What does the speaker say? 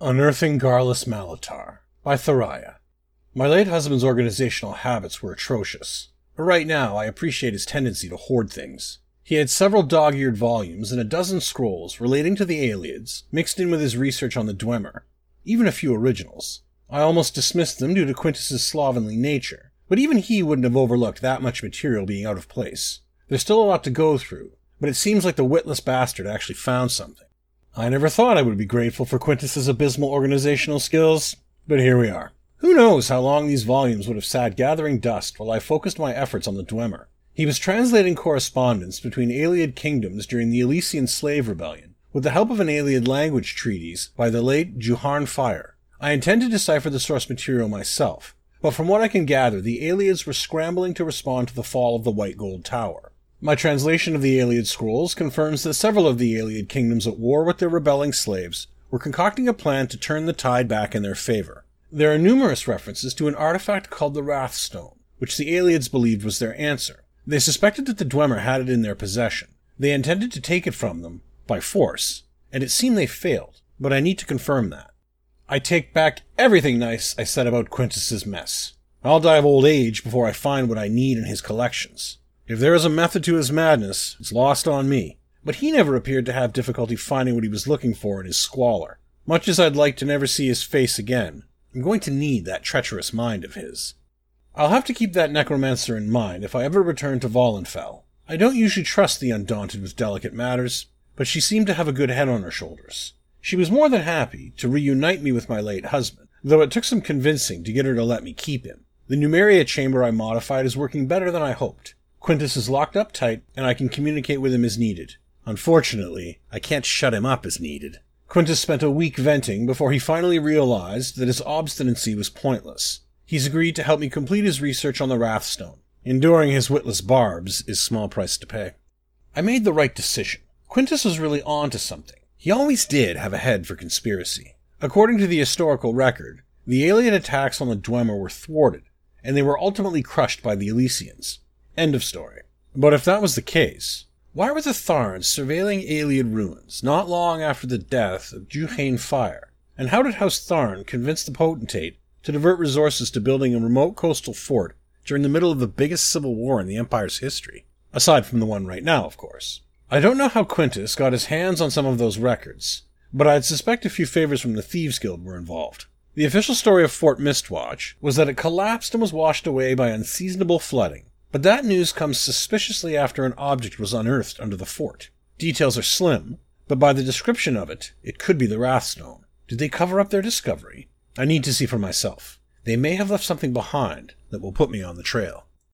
Unearthing Garlas Malatar by Thoraya. My late husband's organizational habits were atrocious, but right now I appreciate his tendency to hoard things. He had several dog eared volumes and a dozen scrolls relating to the Ayleids, mixed in with his research on the Dwemer, even a few originals. I almost dismissed them due to Quintus's slovenly nature, but even he wouldn't have overlooked that much material being out of place. There's still a lot to go through, but it seems like the witless bastard actually found something. I never thought I would be grateful for Quintus's abysmal organizational skills, but here we are. Who knows how long these volumes would have sat gathering dust while I focused my efforts on the Dwemer. He was translating correspondence between Ayleid kingdoms during the Alessian Slave Rebellion, with the help of an Ayleid language treatise by the late Juharn Fire. I intend to decipher the source material myself, but from what I can gather, the Ayleids were scrambling to respond to the fall of the White Gold Tower. My translation of the Ayleid scrolls confirms that several of the Ayleid kingdoms at war with their rebelling slaves were concocting a plan to turn the tide back in their favor. There are numerous references to an artifact called the Wrathstone, which the Ayleids believed was their answer. They suspected that the Dwemer had it in their possession. They intended to take it from them, by force, and it seemed they failed, but I need to confirm that. I take back everything nice I said about Quintus's mess. I'll die of old age before I find what I need in his collections. If there is a method to his madness, it's lost on me. But he never appeared to have difficulty finding what he was looking for in his squalor. Much as I'd like to never see his face again, I'm going to need that treacherous mind of his. I'll have to keep that necromancer in mind if I ever return to Vahlenfell. I don't usually trust the Undaunted with delicate matters, but she seemed to have a good head on her shoulders. She was more than happy to reunite me with my late husband, though it took some convincing to get her to let me keep him. The Numeria chamber I modified is working better than I hoped. Quintus is locked up tight, and I can communicate with him as needed. Unfortunately, I can't shut him up as needed. Quintus spent a week venting before he finally realized that his obstinacy was pointless. He's agreed to help me complete his research on the Wrathstone. Enduring his witless barbs is small price to pay. I made the right decision. Quintus was really on to something. He always did have a head for conspiracy. According to the historical record, the Ayleid attacks on the Dwemer were thwarted, and they were ultimately crushed by the Alessians. End of story. But if that was the case, why were the Tharns surveilling Ayleid ruins not long after the death of Juhane Fire? And how did House Tharn convince the potentate to divert resources to building a remote coastal fort during the middle of the biggest civil war in the Empire's history? Aside from the one right now, of course. I don't know how Quintus got his hands on some of those records, but I'd suspect a few favors from the Thieves Guild were involved. The official story of Fort Mistwatch was that it collapsed and was washed away by unseasonable flooding, but that news comes suspiciously after an object was unearthed under the fort. Details are slim, but by the description of it, it could be the Wrathstone. Did they cover up their discovery? I need to see for myself. They may have left something behind that will put me on the trail.